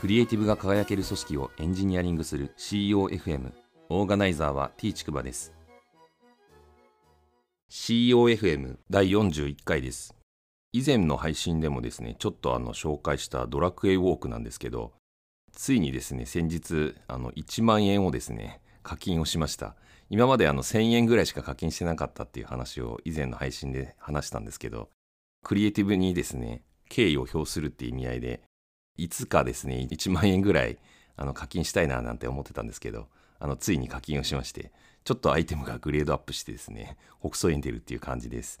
クリエイティブが輝ける組織をエンジニアリングする COFM オーガナイザーは T ちくばです。COFM 第41回です。以前の配信でもですねちょっとあの紹介したドラクエウォークなんですけどついにですね先日あの1万円をですね課金をしました。今まであの1000円ぐらいしか課金してなかったっていう話を以前の配信で話したんですけどクリエイティブにですね敬意を表するっていう意味合いでいつかですね1万円ぐらいあの課金したいななんて思ってたんですけどあのついに課金をしましてちょっとアイテムがグレードアップしてですね北総園出るっていう感じです。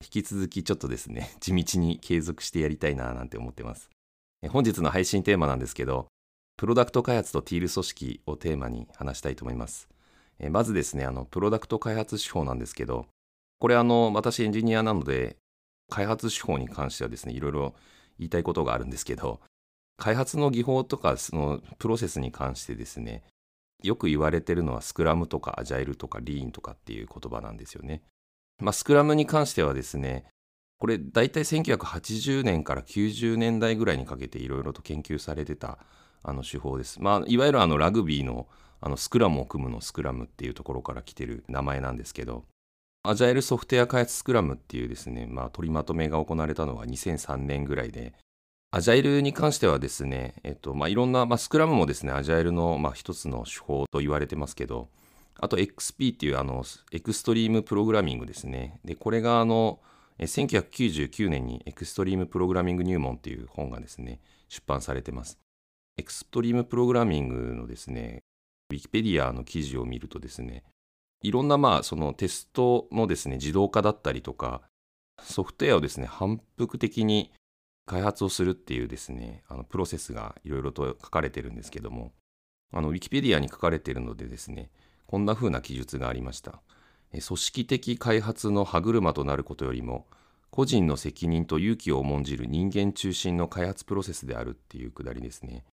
引き続きちょっとですね地道に継続してやりたいななんて思ってます。本日の配信テーマなんですけどプロダクト開発とティール組織をテーマに話したいと思います。まずですねあのプロダクト開発手法なんですけどこれあの私エンジニアなので開発手法に関してはですねいろいろ言いたいことがあるんですけど開発の技法とかそのプロセスに関してですねよく言われてるのはスクラムとかアジャイルとかリーンとかっていう言葉なんですよね。まあ、スクラムに関してはですねこれ大体1980年から90年代ぐらいにかけていろいろと研究されてたあの手法です。まあ、いわゆるあのラグビーのあのスクラムを組むのスクラムっていうところから来てる名前なんですけどアジャイルソフトウェア開発スクラムっていうですね、まあ、取りまとめが行われたのが2003年ぐらいでアジャイルに関してはですね、えっとまあ、いろんな、まあ、スクラムもですね、アジャイルの、まあ、一つの手法と言われてますけど、あと XP っていうあのエクストリームプログラミングですね。で、これがあの1999年にエクストリームプログラミング入門っていう本がですね、出版されてます。エクストリームプログラミングのですね、ウィキペディアの記事を見るとですね、いろんなまあそのテストのですね、自動化だったりとか、ソフトウェアをですね、反復的に開発をするっていうですねあのプロセスがいろいろと書かれてるんですけどもあのウィキペディアに書かれてるのでですねこんな風な記述がありました。組織的開発の歯車となることよりも個人の責任と勇気を重んじる人間中心の開発プロセスであるっていうくだりですね。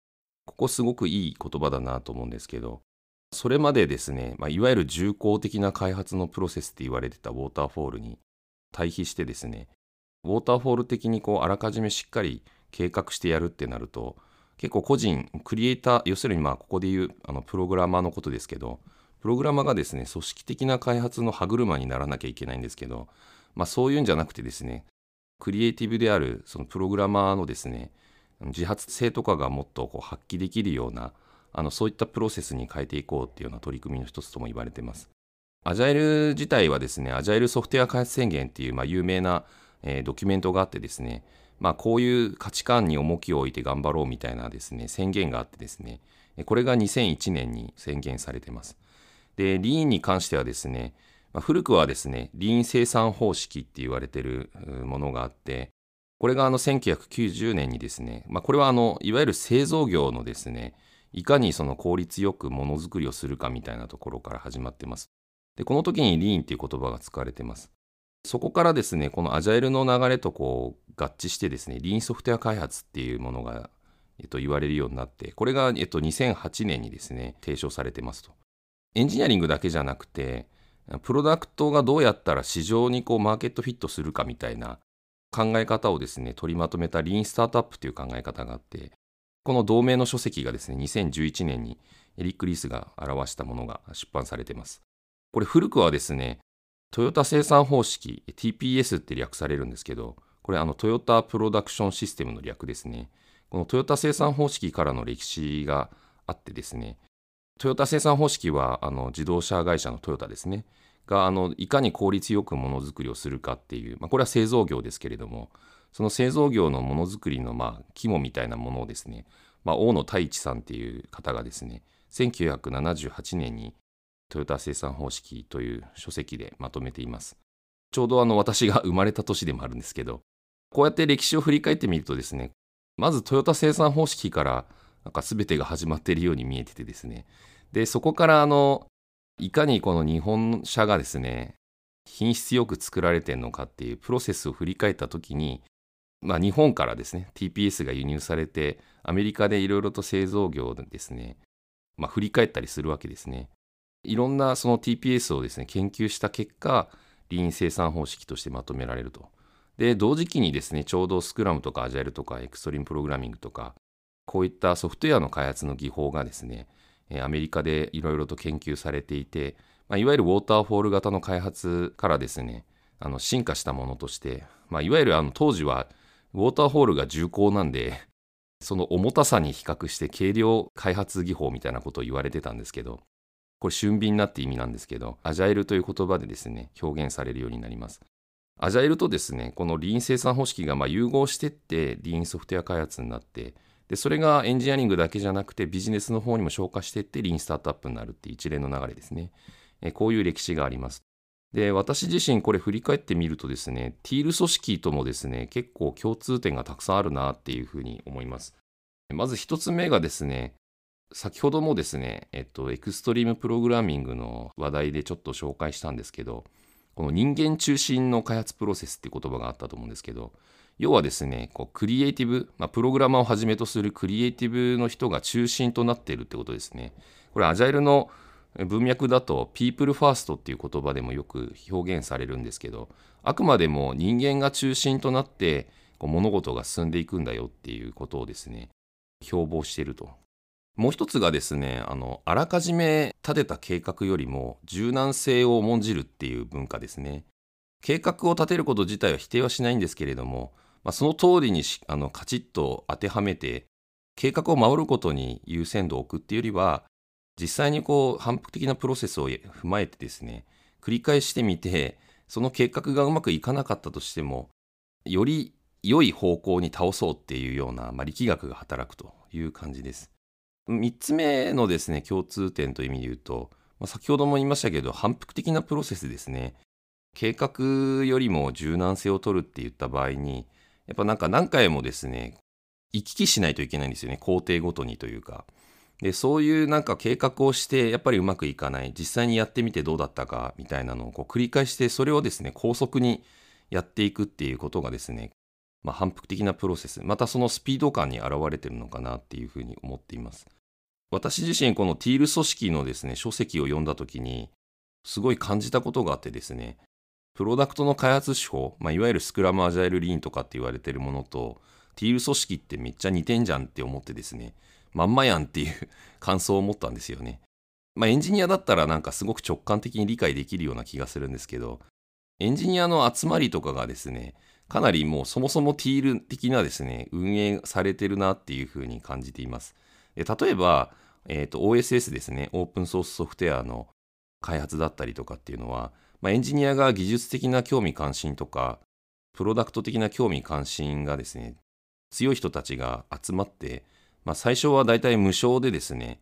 ここすごくいい言葉だなと思うんですけどそれまでですね、まあ、いわゆる重厚的な開発のプロセスって言われてたウォーターフォールに対比してですねウォーターフォール的にこうあらかじめしっかり計画してやるってなると結構個人クリエイター要するにまあここで言うあのプログラマーのことですけどプログラマーがですね組織的な開発の歯車にならなきゃいけないんですけど、まあ、そういうんじゃなくてですねクリエイティブであるそのプログラマーのですね自発性とかがもっとこう発揮できるようなあのそういったプロセスに変えていこうっていうような取り組みの一つとも言われてます。アジャイル自体はですねアジャイルソフトウェア開発宣言っていうまあ有名なえー、ドキュメントがあってですね、まあ、こういう価値観に重きを置いて頑張ろうみたいなですね宣言があってですねこれが2001年に宣言されてます。でリーンに関してはですね、まあ、古くはですねリーン生産方式って言われてるものがあってこれがあの1990年にですね、まあ、これはあのいわゆる製造業のですねいかにその効率よくものづくりをするかみたいなところから始まってます。でこの時にリーンっていう言葉が使われてます。そこからですね、このアジャイルの流れとこう合致してですね、リーンソフトウェア開発っていうものが、えっと、言われるようになって、これが、えっと、2008年にですね、提唱されてますと。エンジニアリングだけじゃなくて、プロダクトがどうやったら市場にこうマーケットフィットするかみたいな考え方をですね、取りまとめたリーンスタートアップという考え方があって、この同名の書籍がですね、2011年にエリック・リースが表したものが出版されています。これ古くはですね、トヨタ生産方式 TPS って略されるんですけどこれあのトヨタプロダクションシステムの略ですね。このトヨタ生産方式からの歴史があってですねトヨタ生産方式はあの自動車会社のトヨタですね。があのいかに効率よくものづくりをするかっていう、まあ、これは製造業ですけれどもその製造業のものづくりのまあ肝みたいなものをですね、まあ、大野太一さんっていう方がですね1978年にトヨタ生産方式という書籍でまとめています。ちょうどあの私が生まれた年でもあるんですけど、こうやって歴史を振り返ってみるとですね、まずトヨタ生産方式からなんか全てが始まっているように見えててですね、で、そこからあの、いかにこの日本車がですね、品質よく作られてるのかっていうプロセスを振り返った時に、まあ、日本からですね TPS が輸入されてアメリカでいろいろと製造業ですね、まあ、振り返ったりするわけですね。いろんなその TPS をですね研究した結果リーン生産方式としてまとめられると。で同時期にですねちょうどスクラムとかアジャイルとかエクストリームプログラミングとかこういったソフトウェアの開発の技法がですねアメリカでいろいろと研究されていて、まあ、いわゆるウォーターフォール型の開発からですねあの進化したものとして、まあ、いわゆるあの当時はウォーターフォールが重厚なんでその重たさに比較して軽量開発技法みたいなことを言われてたんですけどこれ俊敏なって意味なんですけどアジャイルという言葉でですね表現されるようになりますアジャイルとですねこのリーン生産方式がま融合してってリーンソフトウェア開発になってでそれがエンジニアリングだけじゃなくてビジネスの方にも消化していってリーンスタートアップになるっていう一連の流れですね。えこういう歴史があります。で私自身これ振り返ってみるとですねティール組織ともですね結構共通点がたくさんあるなっていうふうに思います。まず一つ目がですね先ほどもですね、えっと、エクストリームプログラミングの話題でちょっと紹介したんですけど、この人間中心の開発プロセスって言葉があったと思うんですけど、要はですね、こうクリエイティブ、まあ、プログラマーをはじめとするクリエイティブの人が中心となっているってことですね。これ、アジャイルの文脈だと、ピープルファーストっていう言葉でもよく表現されるんですけど、あくまでも人間が中心となって、こう物事が進んでいくんだよっていうことをですね、標榜していると。もう一つがですね、あの、あらかじめ立てた計画よりも柔軟性を重んじるっていう文化ですね。計画を立てること自体は否定はしないんですけれども、まあ、その通りにあのカチッと当てはめて計画を守ることに優先度を置くっていうよりは実際にこう反復的なプロセスを踏まえてですね繰り返してみてその計画がうまくいかなかったとしてもより良い方向に倒そうっていうような、まあ、力学が働くという感じです。3つ目のですね共通点という意味で言うと、まあ、先ほども言いましたけど反復的なプロセスですね計画よりも柔軟性を取るって言った場合にやっぱなんか何回もですね、行き来しないといけないんですよね、工程ごとにというか。で、そういうなんか計画をして、やっぱりうまくいかない、実際にやってみてどうだったかみたいなのをこう繰り返して、それをですね、高速にやっていくっていうことがですね、まあ、反復的なプロセス、またそのスピード感に現れてるのかなっていうふうに思っています。私自身このティール組織のですね、書籍を読んだ時に、すごい感じたことがあってですね、プロダクトの開発手法、まあ、いわゆるスクラムアジャイルリーンとかって言われてるものと、ティール組織ってめっちゃ似てんじゃんって思ってですね、まんまやんっていう感想を持ったんですよね。まあ、エンジニアだったらなんかすごく直感的に理解できるような気がするんですけど、エンジニアの集まりとかがですね、かなりもうそもそもティール的なですね、運営されてるなっていうふうに感じています。で例えば、えーと、OSS ですね、オープンソースソフトウェアの開発だったりとかっていうのは、まあ、エンジニアが技術的な興味関心とか、プロダクト的な興味関心がですね、強い人たちが集まって、まあ、最初はだいたい無償でですね、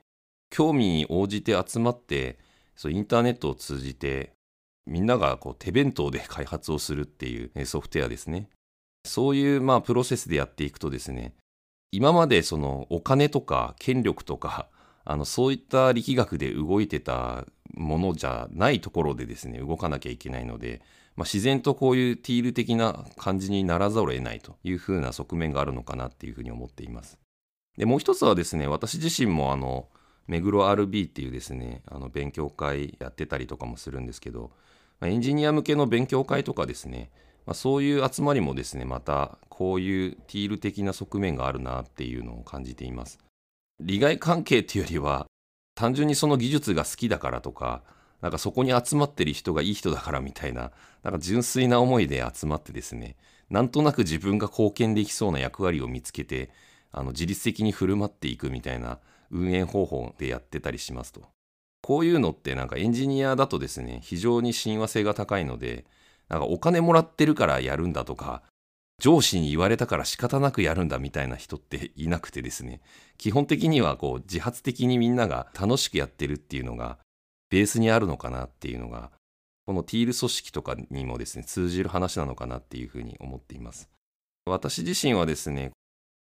興味に応じて集まって、そうインターネットを通じて、みんながこう手弁当で開発をするっていうソフトウェアですね。そういうまあプロセスでやっていくとですね、今までそのお金とか権力とか あのそういった力学で動いてたものじゃないところでですね動かなきゃいけないので、まあ、自然とこういうティール的な感じにならざるを得ないというふうな側面があるのかなっていうふうに思っています。でもう一つはですね私自身もあの目黒 RB っていうですねあの勉強会やってたりとかもするんですけど、まあ、エンジニア向けの勉強会とかですね、まあ、そういう集まりもですねまたこういうティール的な側面があるなっていうのを感じています。利害関係っていうよりは単純にその技術が好きだからとかなんかそこに集まってる人がいい人だからみたいななんか純粋な思いで集まってですねなんとなく自分が貢献できそうな役割を見つけてあの自律的に振る舞っていくみたいな運営方法でやってたりしますとこういうのってなんかエンジニアだとですね非常に親和性が高いのでなんかお金もらってるからやるんだとか上司に言われたから仕方なくやるんだみたいな人っていなくてですね。基本的にはこう自発的にみんなが楽しくやってるっていうのがベースにあるのかなっていうのがこのティール組織とかにもですね通じる話なのかなっていうふうに思っています。私自身はですね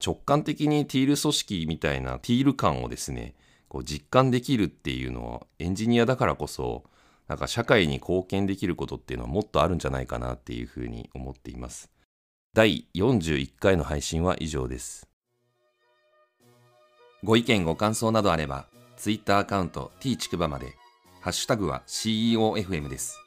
直感的にティール組織みたいなティール感をですねこう実感できるっていうのはエンジニアだからこそなんか社会に貢献できることっていうのはもっとあるんじゃないかなっていうふうに思っています。第41回の配信は以上です。ご意見ご感想などあれば、Twitter アカウント t ちくばまで、ハッシュタグは CEOFM です。